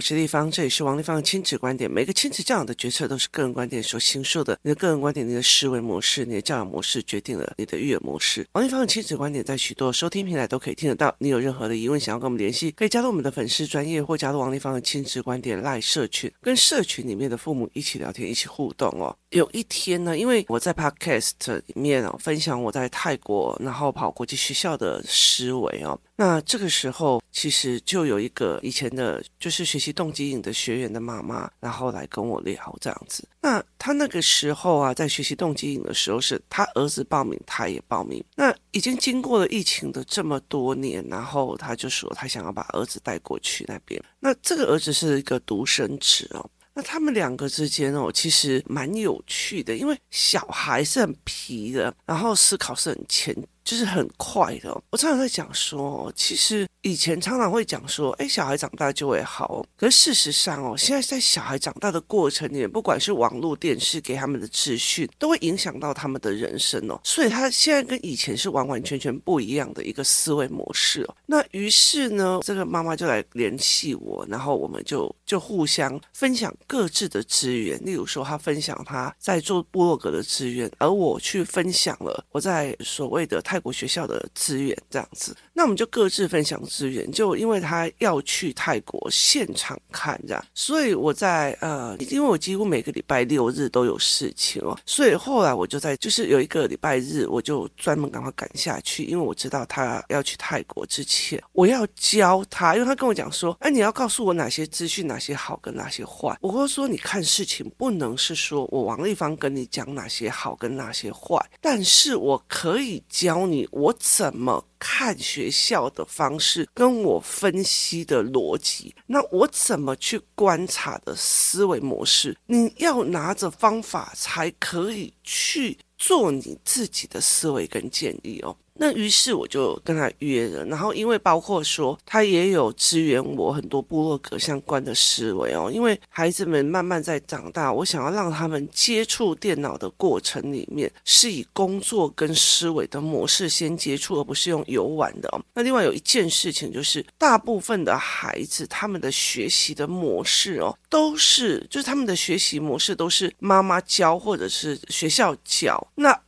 我是丽芳，这里是王立方的亲子观点。每个亲子教养的决策都是个人观点所形塑的。你的个人观点、你的思维模式、你的教养模式，决定了你的育儿模式。王立方的亲子观点在许多收听平台都可以听得到。你有任何的疑问，想要跟我们联系，可以加入我们的粉丝专业，或加入王立方的亲子观点赖社群，跟社群里面的父母一起聊天，一起互动哦。有一天呢，因为我在 Podcast 里面哦分享我在泰国然后跑国际学校的思维哦。那这个时候，其实就有一个以前的，就是学习动机营的学员的妈妈，然后来跟我聊这样子。那他那个时候啊，在学习动机营的时候，是他儿子报名，他也报名。那已经经过了疫情的这么多年，然后他就说他想要把儿子带过去那边。那这个儿子是一个独生子哦。那他们两个之间哦，其实蛮有趣的，因为小孩是很皮的，然后思考是很前。就是很快的，我常常在讲说，其实以前常常会讲说，哎，小孩长大就会好。可是事实上哦，现在在小孩长大的过程里面，不管是网络、电视给他们的资讯，都会影响到他们的人生哦。所以他现在跟以前是完完全全不一样的一个思维模式哦。那于是呢，这个妈妈就来联系我，然后我们就就互相分享各自的资源。例如说，他分享他在做部落格的资源，而我去分享了我在所谓的泰。我学校的资源这样子，那我们就各自分享资源。就因为他要去泰国现场看这样，所以我在呃，因为我几乎每个礼拜六日都有事情哦，所以后来我就在就是有一个礼拜日，我就专门赶快赶下去，因为我知道他要去泰国之前，我要教他，因为他跟我讲说，哎，你要告诉我哪些资讯，哪些好跟哪些坏。我会说，你看事情不能是说我王立芳跟你讲哪些好跟哪些坏，但是我可以教。你我怎么看学校的方式，跟我分析的逻辑，那我怎么去观察的思维模式？你要拿着方法才可以去做你自己的思维跟建议哦。那于是我就跟他约了，然后因为包括说他也有支援我很多部落格相关的思维哦，因为孩子们慢慢在长大，我想要让他们接触电脑的过程里面是以工作跟思维的模式先接触，而不是用游玩的哦。那另外有一件事情就是，大部分的孩子他们的学习的模式哦，都是就是他们的学习模式都是妈妈教或者是学校教那。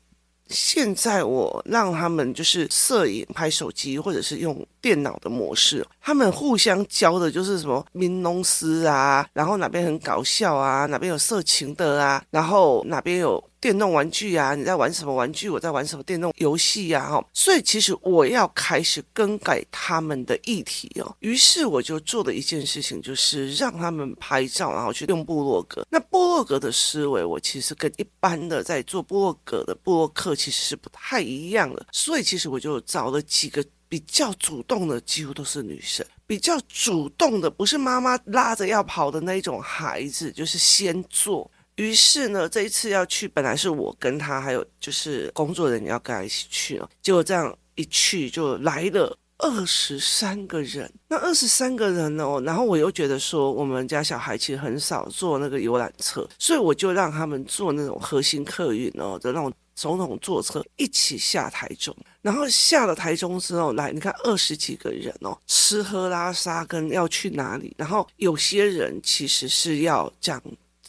现在我让他们就是摄影、拍手机，或者是用电脑的模式，他们互相教的就是什么民农师啊，然后哪边很搞笑啊，哪边有色情的啊，然后哪边有。电动玩具啊，你在玩什么玩具？我在玩什么电动游戏呀？哈，所以其实我要开始更改他们的议题哦。于是我就做的一件事情，就是让他们拍照，然后去用部落格。那部落格的思维，我其实跟一般的在做部落格的部落客其实是不太一样的。所以其实我就找了几个比较主动的，几乎都是女生，比较主动的，不是妈妈拉着要跑的那种孩子，就是先做。于是呢，这一次要去，本来是我跟他还有就是工作人员要跟他一起去哦，结果这样一去就来了二十三个人。那二十三个人哦，然后我又觉得说，我们家小孩其实很少坐那个游览车，所以我就让他们坐那种核心客运哦的那种总统坐车一起下台中。然后下了台中之后，来你看二十几个人哦，吃喝拉撒跟要去哪里，然后有些人其实是要讲。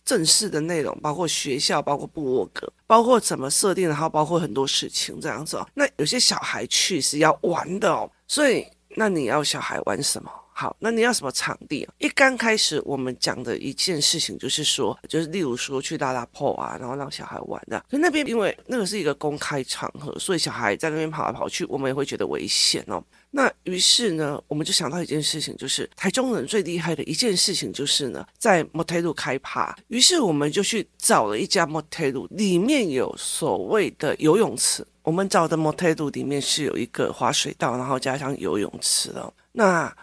正式的内容包括学校，包括部落格，包括怎么设定，然后包括很多事情这样子哦。那有些小孩去是要玩的哦，所以那你要小孩玩什么？好，那你要什么场地？一刚开始我们讲的一件事情就是说，就是例如说去拉拉破啊，然后让小孩玩的。可那边因为那个是一个公开场合，所以小孩在那边跑来跑去，我们也会觉得危险哦。那于是呢，我们就想到一件事情，就是台中人最厉害的一件事情就是呢，在摩天轮开趴。于是我们就去找了一家摩天轮，里面有所谓的游泳池。我们找的摩天轮里面是有一个滑水道，然后加上游泳池的。那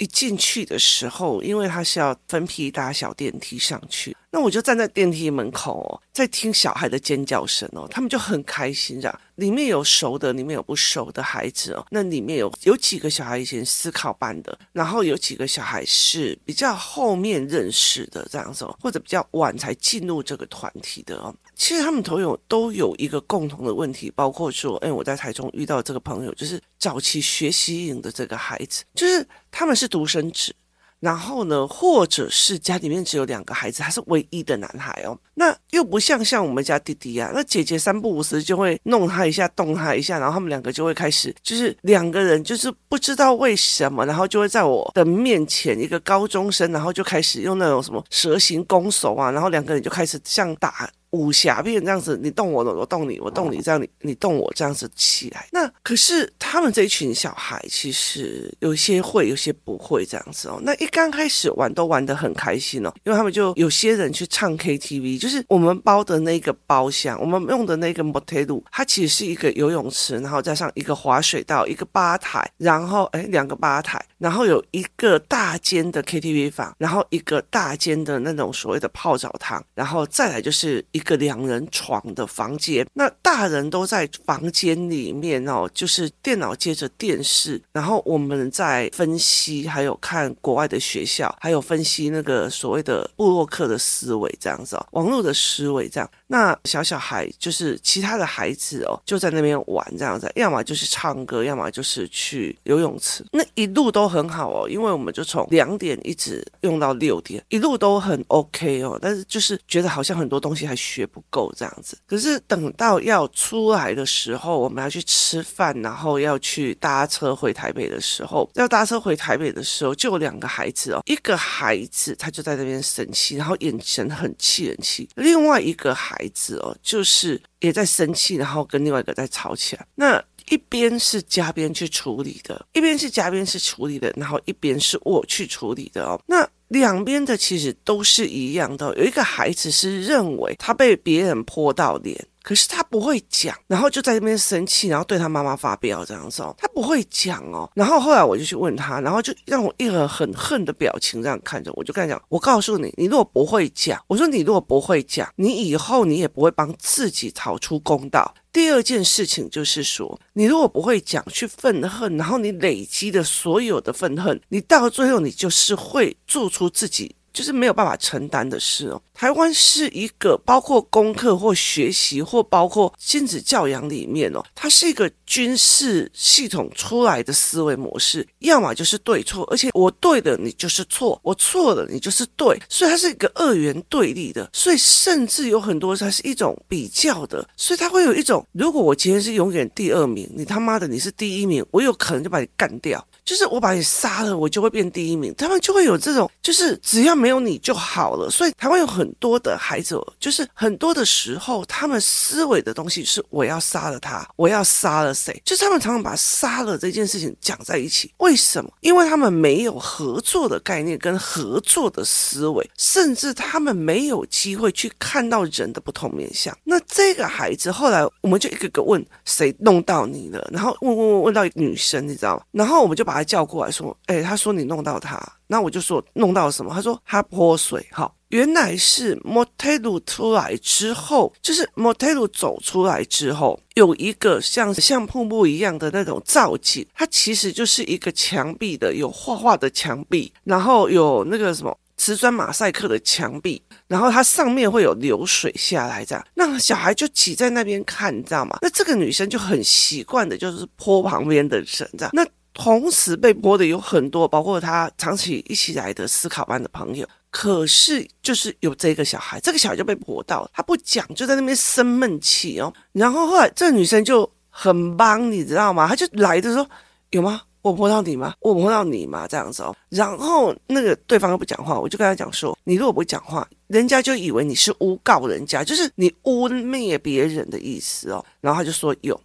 一进去的时候，因为它是要分批搭小电梯上去。那我就站在电梯门口哦，在听小孩的尖叫声哦，他们就很开心这样。里面有熟的，里面有不熟的孩子哦。那里面有有几个小孩以前思考班的，然后有几个小孩是比较后面认识的这样子，或者比较晚才进入这个团体的哦。其实他们都有都有一个共同的问题，包括说，哎，我在台中遇到这个朋友，就是早期学习营的这个孩子，就是他们是独生子。然后呢，或者是家里面只有两个孩子，他是唯一的男孩哦。那又不像像我们家弟弟啊，那姐姐三不五时就会弄他一下，动他一下，然后他们两个就会开始，就是两个人就是不知道为什么，然后就会在我的面前，一个高中生，然后就开始用那种什么蛇形攻手啊，然后两个人就开始像打。武侠片这样子，你动我，我动你，我动你，这样你你动我这样子起来。那可是他们这一群小孩，其实有些会，有些不会这样子哦。那一刚开始玩都玩得很开心哦，因为他们就有些人去唱 KTV，就是我们包的那个包厢，我们用的那个 motel，它其实是一个游泳池，然后加上一个滑水道，一个吧台，然后哎两个吧台，然后有一个大间的 KTV 房，然后一个大间的那种所谓的泡澡堂，然后再来就是一。一个两人床的房间，那大人都在房间里面哦，就是电脑接着电视，然后我们在分析，还有看国外的学校，还有分析那个所谓的布洛克的思维这样子哦，网络的思维这样。那小小孩就是其他的孩子哦，就在那边玩这样子，要么就是唱歌，要么就是去游泳池，那一路都很好哦，因为我们就从两点一直用到六点，一路都很 OK 哦，但是就是觉得好像很多东西还。学不够这样子，可是等到要出来的时候，我们要去吃饭，然后要去搭车回台北的时候，要搭车回台北的时候，就有两个孩子哦，一个孩子他就在那边生气，然后眼神很气人气；另外一个孩孩子哦，就是也在生气，然后跟另外一个在吵起来。那一边是嘉宾去处理的，一边是嘉宾是处理的，然后一边是我去处理的哦。那两边的其实都是一样的。有一个孩子是认为他被别人泼到脸，可是他不会讲，然后就在那边生气，然后对他妈妈发飙这样子哦。他不会讲哦。然后后来我就去问他，然后就让我一个很恨的表情这样看着我，就跟他讲：我告诉你，你如果不会讲，我说你如果不会讲，你以后你也不会帮自己讨出公道。第二件事情就是说，你如果不会讲去愤恨，然后你累积的所有的愤恨，你到最后你就是会做出自己。就是没有办法承担的事哦。台湾是一个包括功课或学习或包括亲子教养里面哦，它是一个军事系统出来的思维模式，要么就是对错，而且我对的你就是错，我错的你就是对，所以它是一个二元对立的，所以甚至有很多它是一种比较的，所以它会有一种，如果我今天是永远第二名，你他妈的你是第一名，我有可能就把你干掉。就是我把你杀了，我就会变第一名。他们就会有这种，就是只要没有你就好了。所以台湾有很多的孩子，就是很多的时候，他们思维的东西是我要杀了他，我要杀了谁？就是他们常常把杀了这件事情讲在一起。为什么？因为他们没有合作的概念跟合作的思维，甚至他们没有机会去看到人的不同面向。那这个孩子后来，我们就一个个问谁弄到你了，然后问问问问到女生，你知道吗？然后我们就把。叫过来说，哎，他说你弄到他，那我就说弄到什么？他说他泼水，好，原来是 motel 出来之后，就是 motel 走出来之后，有一个像像瀑布一样的那种造景，它其实就是一个墙壁的，有画画的墙壁，然后有那个什么瓷砖马赛克的墙壁，然后它上面会有流水下来，这样，那小孩就挤在那边看，你知道吗？那这个女生就很习惯的，就是泼旁边的人，这样，那。同时被泼的有很多，包括他长期一起来的思考班的朋友。可是就是有这个小孩，这个小孩就被泼到，他不讲，就在那边生闷气哦。然后后来这个女生就很帮，你知道吗？她就来的时候，有吗？我泼到你吗？我泼到你吗？这样子哦。然后那个对方又不讲话，我就跟他讲说：你如果不讲话，人家就以为你是诬告人家，就是你污蔑别人的意思哦。然后他就说有。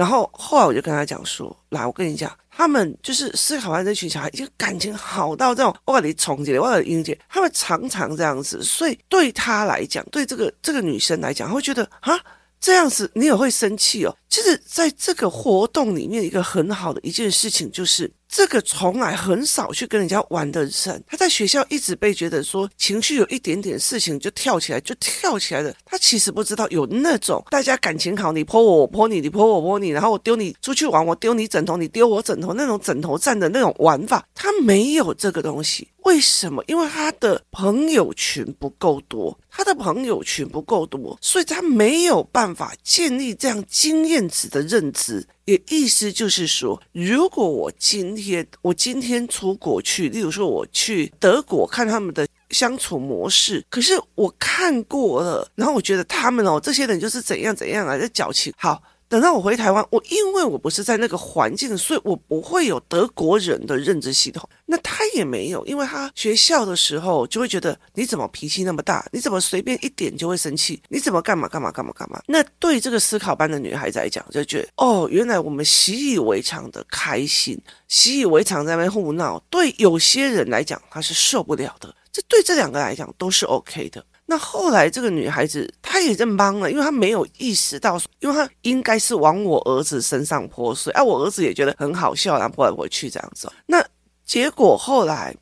然后后来我就跟他讲说：来，我跟你讲。他们就是思考完这群小孩，就感情好到这种，我给你重结，我给你英姐，他们常常这样子，所以对他来讲，对这个这个女生来讲，会觉得啊，这样子你也会生气哦。其实，在这个活动里面，一个很好的一件事情就是。这个从来很少去跟人家玩的人，他在学校一直被觉得说情绪有一点点事情就跳起来，就跳起来的。他其实不知道有那种大家感情好，你泼我，我泼你，你泼我，我泼你，然后我丢你出去玩，我丢你枕头，你丢我枕头那种枕头战的那种玩法，他没有这个东西。为什么？因为他的朋友群不够多，他的朋友群不够多，所以他没有办法建立这样经验值的认知。也意思就是说，如果我今天我今天出国去，例如说我去德国看他们的相处模式，可是我看过了，然后我觉得他们哦，这些人就是怎样怎样啊，在矫情。好。等到我回台湾，我因为我不是在那个环境，所以我不会有德国人的认知系统。那他也没有，因为他学校的时候就会觉得你怎么脾气那么大？你怎么随便一点就会生气？你怎么干嘛干嘛干嘛干嘛？那对这个思考班的女孩子来讲，就觉得哦，原来我们习以为常的开心，习以为常在那边胡闹。对有些人来讲，他是受不了的。这对这两个来讲都是 OK 的。那后来这个女孩子她也认帮了，因为她没有意识到，因为她应该是往我儿子身上泼水，啊，我儿子也觉得很好笑，然后泼来泼去这样子。那结果后来。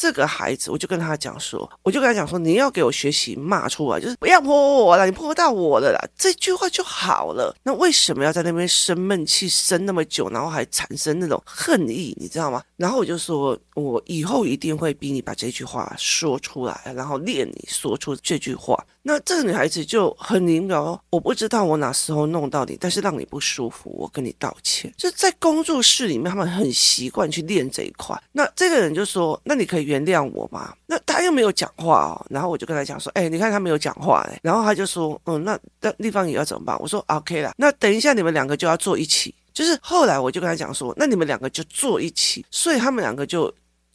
这个孩子，我就跟他讲说，我就跟他讲说，你要给我学习骂出来，就是不要泼我了，你泼到我了啦，这句话就好了。那为什么要在那边生闷气生那么久，然后还产生那种恨意，你知道吗？然后我就说，我以后一定会逼你把这句话说出来，然后练你说出这句话。那这个女孩子就很明了，我不知道我哪时候弄到你，但是让你不舒服，我跟你道歉。就在工作室里面，他们很习惯去练这一块。那这个人就说：“那你可以原谅我吗？”那他又没有讲话哦。然后我就跟他讲说：“哎，你看他没有讲话哎。”然后他就说：“嗯，那那地方也要怎么办？”我说：“OK 了。那等一下你们两个就要坐一起。”就是后来我就跟他讲说：“那你们两个就坐一起。”所以他们两个就。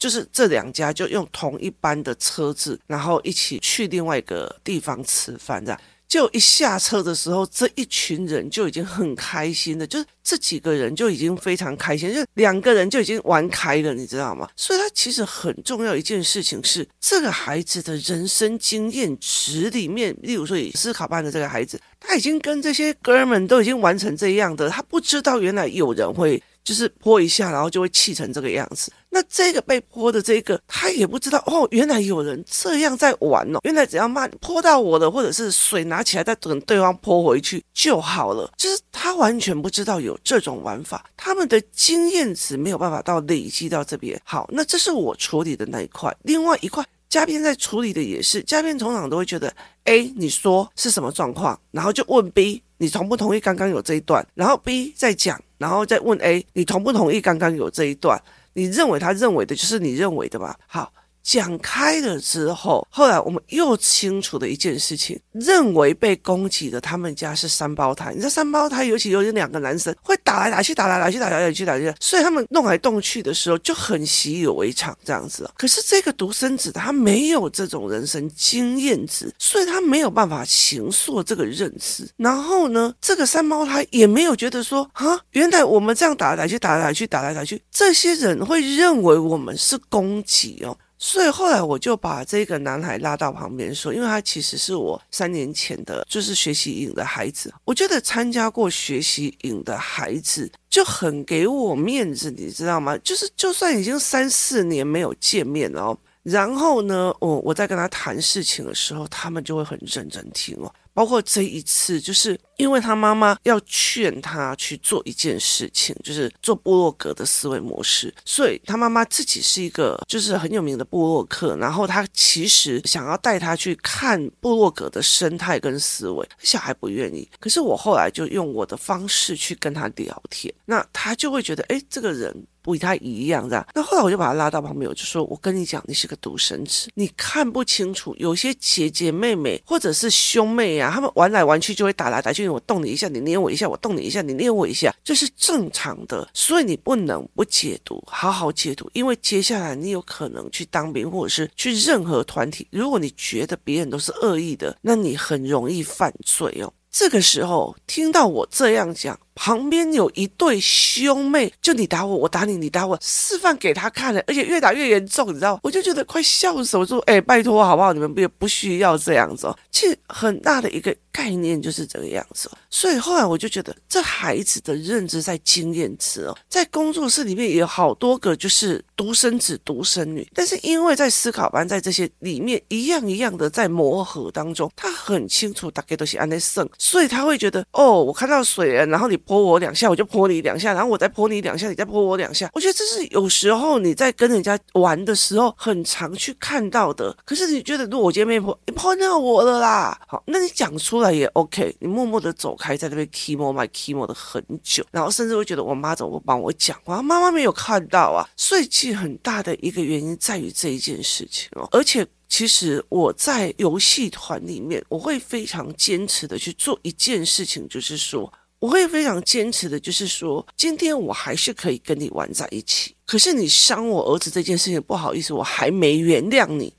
就是这两家就用同一班的车子，然后一起去另外一个地方吃饭，这样。就一下车的时候，这一群人就已经很开心了，就是这几个人就已经非常开心，就两个人就已经玩开了，你知道吗？所以他其实很重要一件事情是，这个孩子的人生经验值里面，例如说思考班的这个孩子，他已经跟这些哥们都已经玩成这样的，他不知道原来有人会。就是泼一下，然后就会气成这个样子。那这个被泼的这个，他也不知道哦，原来有人这样在玩哦。原来只要骂泼到我的，或者是水拿起来再等对方泼回去就好了。就是他完全不知道有这种玩法，他们的经验值没有办法到累积到这边。好，那这是我处理的那一块。另外一块，嘉宾在处理的也是，嘉宾通常都会觉得，A，你说是什么状况，然后就问 B，你同不同意刚刚有这一段，然后 B 再讲。然后再问 A，你同不同意刚刚有这一段？你认为他认为的就是你认为的吧？好。讲开了之后，后来我们又清楚的一件事情，认为被攻击的他们家是三胞胎。你知道三胞胎，尤其有两个男生会打来打去，打来打去，打来打去，打来打去，所以他们弄来动去的时候就很习以为常这样子。可是这个独生子他没有这种人生经验值，所以他没有办法形塑这个认知。然后呢，这个三胞胎也没有觉得说啊，原来我们这样打来打去，打来打去，打来打去，这些人会认为我们是攻击哦。所以后来我就把这个男孩拉到旁边说，因为他其实是我三年前的，就是学习营的孩子。我觉得参加过学习营的孩子就很给我面子，你知道吗？就是就算已经三四年没有见面哦，然后呢，我我在跟他谈事情的时候，他们就会很认真听哦。包括这一次，就是因为他妈妈要劝他去做一件事情，就是做部落格的思维模式，所以他妈妈自己是一个就是很有名的部落客，然后他其实想要带他去看部落格的生态跟思维，小孩不愿意，可是我后来就用我的方式去跟他聊天，那他就会觉得，哎，这个人。不与他一样，的。那后来我就把他拉到旁边，我就说：“我跟你讲，你是个独生子，你看不清楚。有些姐姐妹妹或者是兄妹啊，他们玩来玩去就会打来打去。我动你一下，你捏我一下；我动你一下，你捏我一下，这是正常的。所以你不能不解读，好好解读，因为接下来你有可能去当兵，或者是去任何团体。如果你觉得别人都是恶意的，那你很容易犯罪哦。这个时候听到我这样讲。”旁边有一对兄妹，就你打我，我打你，你打我，示范给他看了，而且越打越严重，你知道？我就觉得快笑死我，说，哎，拜托好不好？你们不也不需要这样子哦。其实很大的一个概念就是这个样子哦。所以后来我就觉得，这孩子的认知在经验值哦，在工作室里面也有好多个就是独生子、独生女，但是因为在思考班，在这些里面一样一样的在磨合当中，他很清楚大概都是安内圣，所以他会觉得，哦，我看到水了，然后你。泼我两下，我就泼你两下，然后我再泼你两下，你再泼我两下。我觉得这是有时候你在跟人家玩的时候很常去看到的。可是你觉得，如果我今天没泼，你泼到我了啦，好，那你讲出来也 OK。你默默的走开，在那边 kimo my kimo 的很久，然后甚至会觉得我妈怎么不帮我讲话？妈妈没有看到啊。所以其实很大的一个原因在于这一件事情哦，而且。其实我在游戏团里面，我会非常坚持的去做一件事情，就是说，我会非常坚持的，就是说，今天我还是可以跟你玩在一起。可是你伤我儿子这件事情，不好意思，我还没原谅你。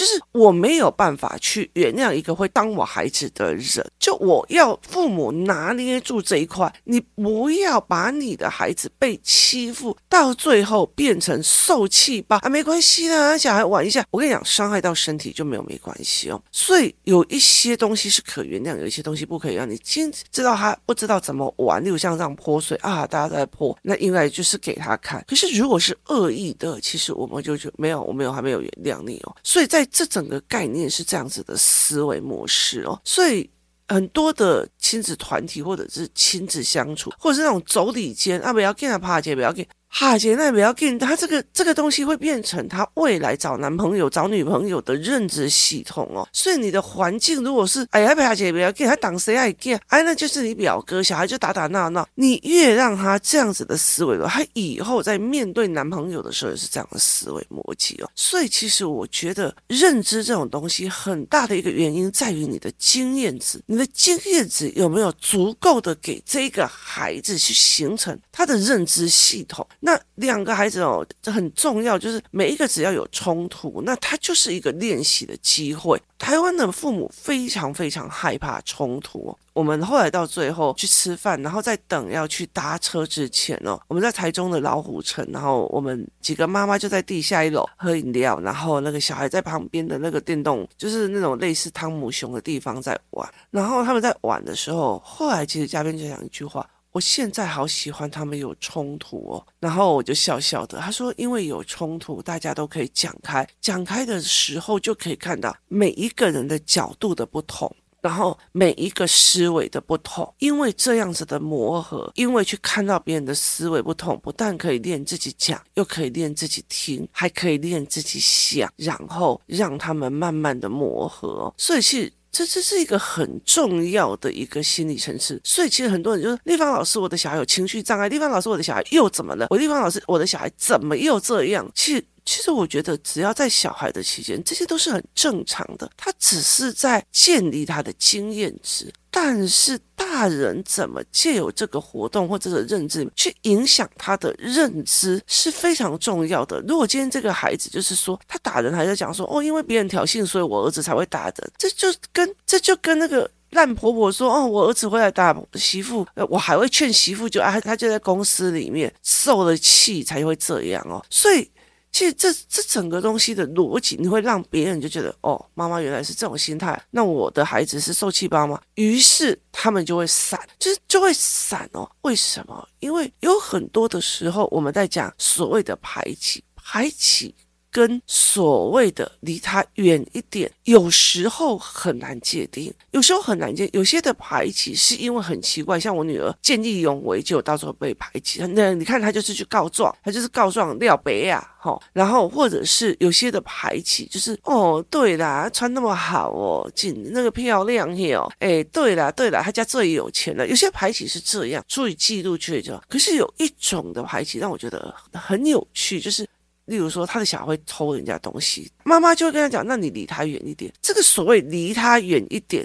就是我没有办法去原谅一个会当我孩子的人，就我要父母拿捏住这一块，你不要把你的孩子被欺负到最后变成受气包啊，没关系啦，小孩玩一下，我跟你讲，伤害到身体就没有没关系哦。所以有一些东西是可原谅，有一些东西不可以让你今知道他不知道怎么玩，例如像这样泼水啊，大家都在泼，那应该就是给他看。可是如果是恶意的，其实我们就就没有，我没有还没有原谅你哦。所以在这整个概念是这样子的思维模式哦，所以很多的亲子团体或者是亲子相处，或者是那种妯娌间啊，不要跟他趴街，不要跟。哈姐，那也不要紧，他这个这个东西会变成他未来找男朋友、找女朋友的认知系统哦。所以你的环境如果是哎呀，哈姐不要紧，他挡谁爱见？哎，那就是你表哥，小孩就打打闹闹。你越让他这样子的思维了，他以后在面对男朋友的时候也是这样的思维逻辑哦。所以其实我觉得认知这种东西很大的一个原因在于你的经验值，你的经验值有没有足够的给这个孩子去形成他的认知系统？那两个孩子哦，这很重要，就是每一个只要有冲突，那他就是一个练习的机会。台湾的父母非常非常害怕冲突。我们后来到最后去吃饭，然后在等要去搭车之前哦，我们在台中的老虎城，然后我们几个妈妈就在地下一楼喝饮料，然后那个小孩在旁边的那个电动，就是那种类似汤姆熊的地方在玩。然后他们在玩的时候，后来其实嘉宾就讲一句话。我现在好喜欢他们有冲突哦，然后我就笑笑的。他说：“因为有冲突，大家都可以讲开，讲开的时候就可以看到每一个人的角度的不同，然后每一个思维的不同。因为这样子的磨合，因为去看到别人的思维不同，不但可以练自己讲，又可以练自己听，还可以练自己想，然后让他们慢慢的磨合。所以是。”这这是一个很重要的一个心理层次，所以其实很多人就是：丽芳老师，我的小孩有情绪障碍；丽芳老师，我的小孩又怎么了？我丽芳老师，我的小孩怎么又这样？其实。其实我觉得，只要在小孩的期间，这些都是很正常的。他只是在建立他的经验值，但是大人怎么借由这个活动或者这个认知去影响他的认知是非常重要的。如果今天这个孩子就是说他打人，还在讲说哦，因为别人挑衅，所以我儿子才会打人，这就跟这就跟那个烂婆婆说哦，我儿子会来打媳妇，我还会劝媳妇就啊，他就在公司里面受了气才会这样哦，所以。其实这这整个东西的逻辑，你会让别人就觉得，哦，妈妈原来是这种心态，那我的孩子是受气包吗？于是他们就会散，就是就会散哦。为什么？因为有很多的时候，我们在讲所谓的排挤，排挤。跟所谓的离他远一点，有时候很难界定，有时候很难界。有些的排挤是因为很奇怪，像我女儿见义勇为，就到时候被排挤。那你看，她就是去告状，她就是告状廖北亚，吼。然后或者是有些的排挤，就是哦，对啦，穿那么好哦，紧那个漂亮哦，哎，对啦，对啦，他家最有钱了。有些排挤是这样，出于嫉妒去就。可是有一种的排挤让我觉得很有趣，就是。例如说，他的小孩会偷人家东西，妈妈就会跟他讲：“那你离他远一点。”这个所谓离他远一点，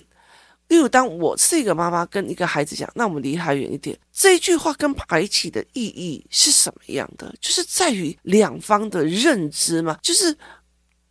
例如当我是一个妈妈跟一个孩子讲：“那我们离他远一点。”这一句话跟排挤的意义是什么样的？就是在于两方的认知嘛，就是。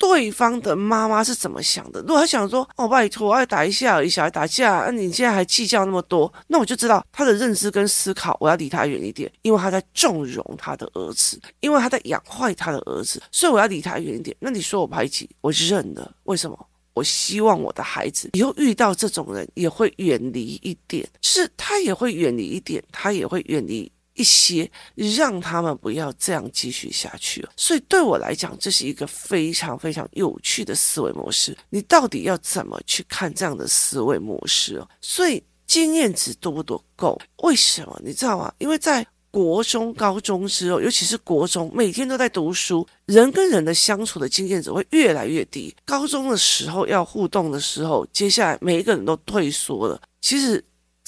对方的妈妈是怎么想的？如果他想说：“哦，拜托，我要打一下而已，小孩打架，那、啊、你现在还计较那么多？”那我就知道他的认知跟思考，我要离他远一点，因为他在纵容他的儿子，因为他在养坏他的儿子，所以我要离他远一点。那你说我排挤，我认了。为什么？我希望我的孩子以后遇到这种人也会远离一点，是他也会远离一点，他也会远离。一些让他们不要这样继续下去，所以对我来讲，这是一个非常非常有趣的思维模式。你到底要怎么去看这样的思维模式？所以经验值多不多够？为什么？你知道吗？因为在国中、高中之后，尤其是国中，每天都在读书，人跟人的相处的经验值会越来越低。高中的时候要互动的时候，接下来每一个人都退缩了。其实。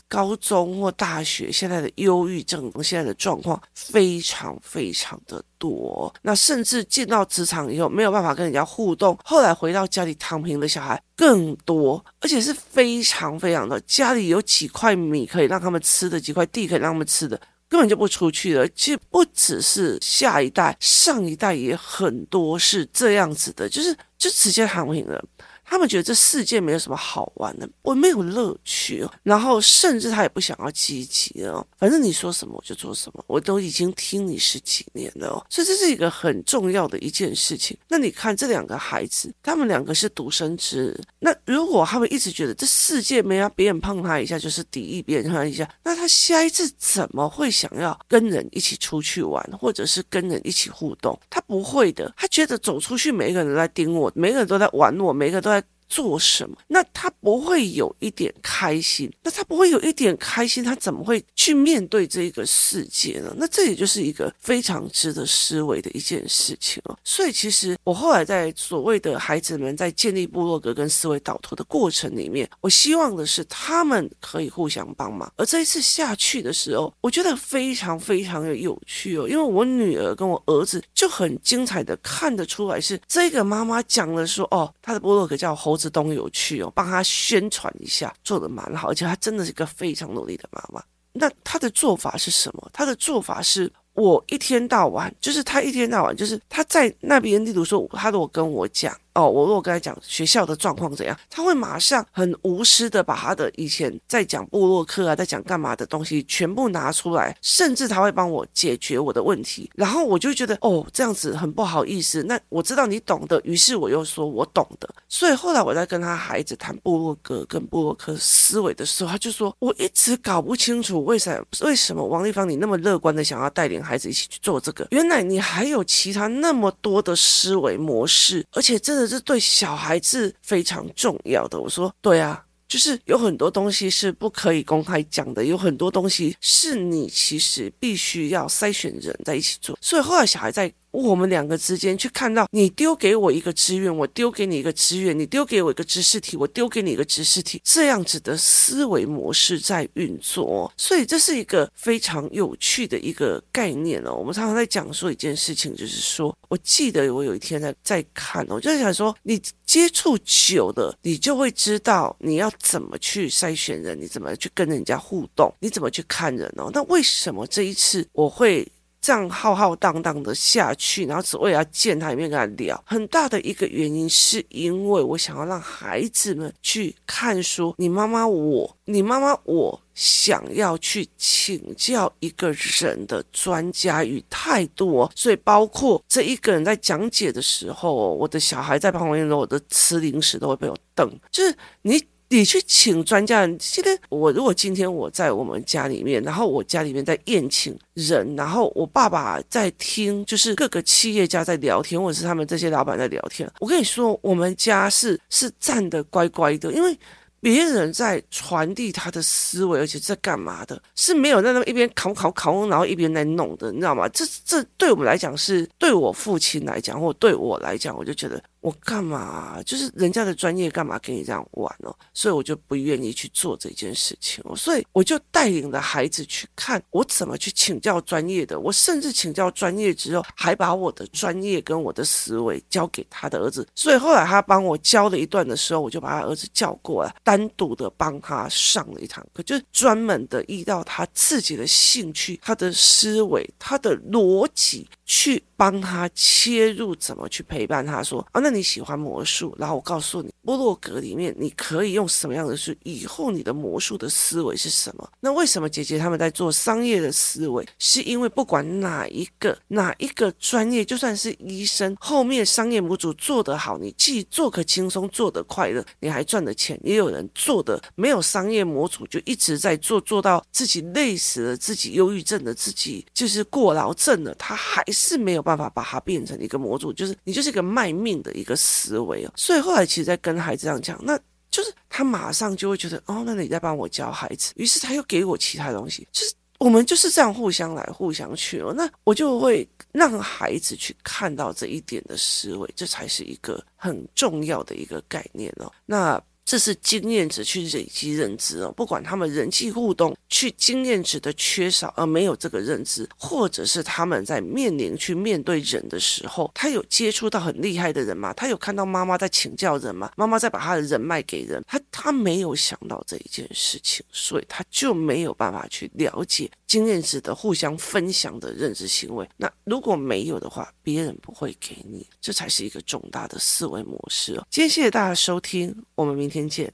高中或大学现在的忧郁症，现在的状况非常非常的多。那甚至进到职场以后，没有办法跟人家互动，后来回到家里躺平的小孩更多，而且是非常非常的。家里有几块米可以让他们吃的，几块地可以让他们吃的，根本就不出去了。其实不只是下一代，上一代也很多是这样子的，就是就直接躺平了。他们觉得这世界没有什么好玩的，我没有乐趣，然后甚至他也不想要积极哦，反正你说什么我就做什么，我都已经听你十几年了哦，所以这是一个很重要的一件事情。那你看这两个孩子，他们两个是独生子，那如果他们一直觉得这世界没让别人碰他一下就是敌意，别人碰他一下，那他下一次怎么会想要跟人一起出去玩，或者是跟人一起互动？他不会的，他觉得走出去，每一个人都在盯我，每个人都在玩我，每个人都在。做什么？那他不会有一点开心？那他不会有一点开心？他怎么会去面对这个世界呢？那这也就是一个非常值得思维的一件事情哦。所以，其实我后来在所谓的孩子们在建立部落格跟思维导图的过程里面，我希望的是他们可以互相帮忙。而这一次下去的时候，我觉得非常非常的有趣哦，因为我女儿跟我儿子就很精彩的看得出来，是这个妈妈讲了说哦，她的部落格叫猴。猴子东有趣哦，帮他宣传一下，做的蛮好，而且他真的是一个非常努力的妈妈。那他的做法是什么？他的做法是我一天到晚，就是他一天到晚，就是他在那边，例如说，他如果跟我讲。哦，我如果跟他讲学校的状况怎样，他会马上很无私的把他的以前在讲部落客啊，在讲干嘛的东西全部拿出来，甚至他会帮我解决我的问题，然后我就觉得哦，这样子很不好意思。那我知道你懂的，于是我又说我懂的。所以后来我在跟他孩子谈部落格跟部落客思维的时候，他就说我一直搞不清楚为什么为什么王丽芳你那么乐观的想要带领孩子一起去做这个，原来你还有其他那么多的思维模式，而且真的。这是对小孩子非常重要的。我说，对啊，就是有很多东西是不可以公开讲的，有很多东西是你其实必须要筛选人在一起做。所以后来小孩在。我们两个之间去看到你丢给我一个资源，我丢给你一个资源，你丢给我一个知识体，我丢给你一个知识体，这样子的思维模式在运作，所以这是一个非常有趣的一个概念哦。我们常常在讲说一件事情，就是说我记得我有一天在在看，我就在想说，你接触久了，你就会知道你要怎么去筛选人，你怎么去跟人家互动，你怎么去看人哦。那为什么这一次我会？这样浩浩荡荡的下去，然后只为了要见他一面，跟他聊。很大的一个原因是因为我想要让孩子们去看书，你妈妈我，你妈妈我想要去请教一个人的专家与态度哦。所以包括这一个人在讲解的时候，我的小孩在旁边的时候，我的吃零食都会被我瞪，就是你。你去请专家，现在我如果今天我在我们家里面，然后我家里面在宴请人，然后我爸爸在听，就是各个企业家在聊天，或者是他们这些老板在聊天。我跟你说，我们家是是站得乖乖的，因为别人在传递他的思维，而且在干嘛的，是没有在那么一边考考考，然后一边在弄的，你知道吗？这这对我们来讲是，对我父亲来讲，或对我来讲，我就觉得。我干嘛？就是人家的专业干嘛跟你这样玩哦？所以我就不愿意去做这件事情哦。所以我就带领着孩子去看我怎么去请教专业的。我甚至请教专业之后，还把我的专业跟我的思维交给他的儿子。所以后来他帮我教了一段的时候，我就把他儿子叫过来，单独的帮他上了一堂课，就是专门的依照他自己的兴趣、他的思维、他的逻辑去帮他切入，怎么去陪伴他说啊，那。你你喜欢魔术，然后我告诉你，部落格里面你可以用什么样的书？以后你的魔术的思维是什么？那为什么姐姐他们在做商业的思维？是因为不管哪一个哪一个专业，就算是医生，后面商业模组做得好，你既做可轻松，做得快乐，你还赚的钱。也有人做的没有商业模组，就一直在做，做到自己累死了，自己忧郁症的，自己就是过劳症了，他还是没有办法把它变成一个模组，就是你就是一个卖命的一个。一个思维哦，所以后来其实，在跟孩子这样讲，那就是他马上就会觉得哦，那你在帮我教孩子，于是他又给我其他东西，就是我们就是这样互相来互相去哦。那我就会让孩子去看到这一点的思维，这才是一个很重要的一个概念哦。那。这是经验值去累积认知哦，不管他们人际互动去经验值的缺少而没有这个认知，或者是他们在面临去面对人的时候，他有接触到很厉害的人吗？他有看到妈妈在请教人吗？妈妈在把他的人脉给人，他他没有想到这一件事情，所以他就没有办法去了解经验值的互相分享的认知行为。那如果没有的话，别人不会给你，这才是一个重大的思维模式哦。今天谢谢大家收听，我们明天。天见。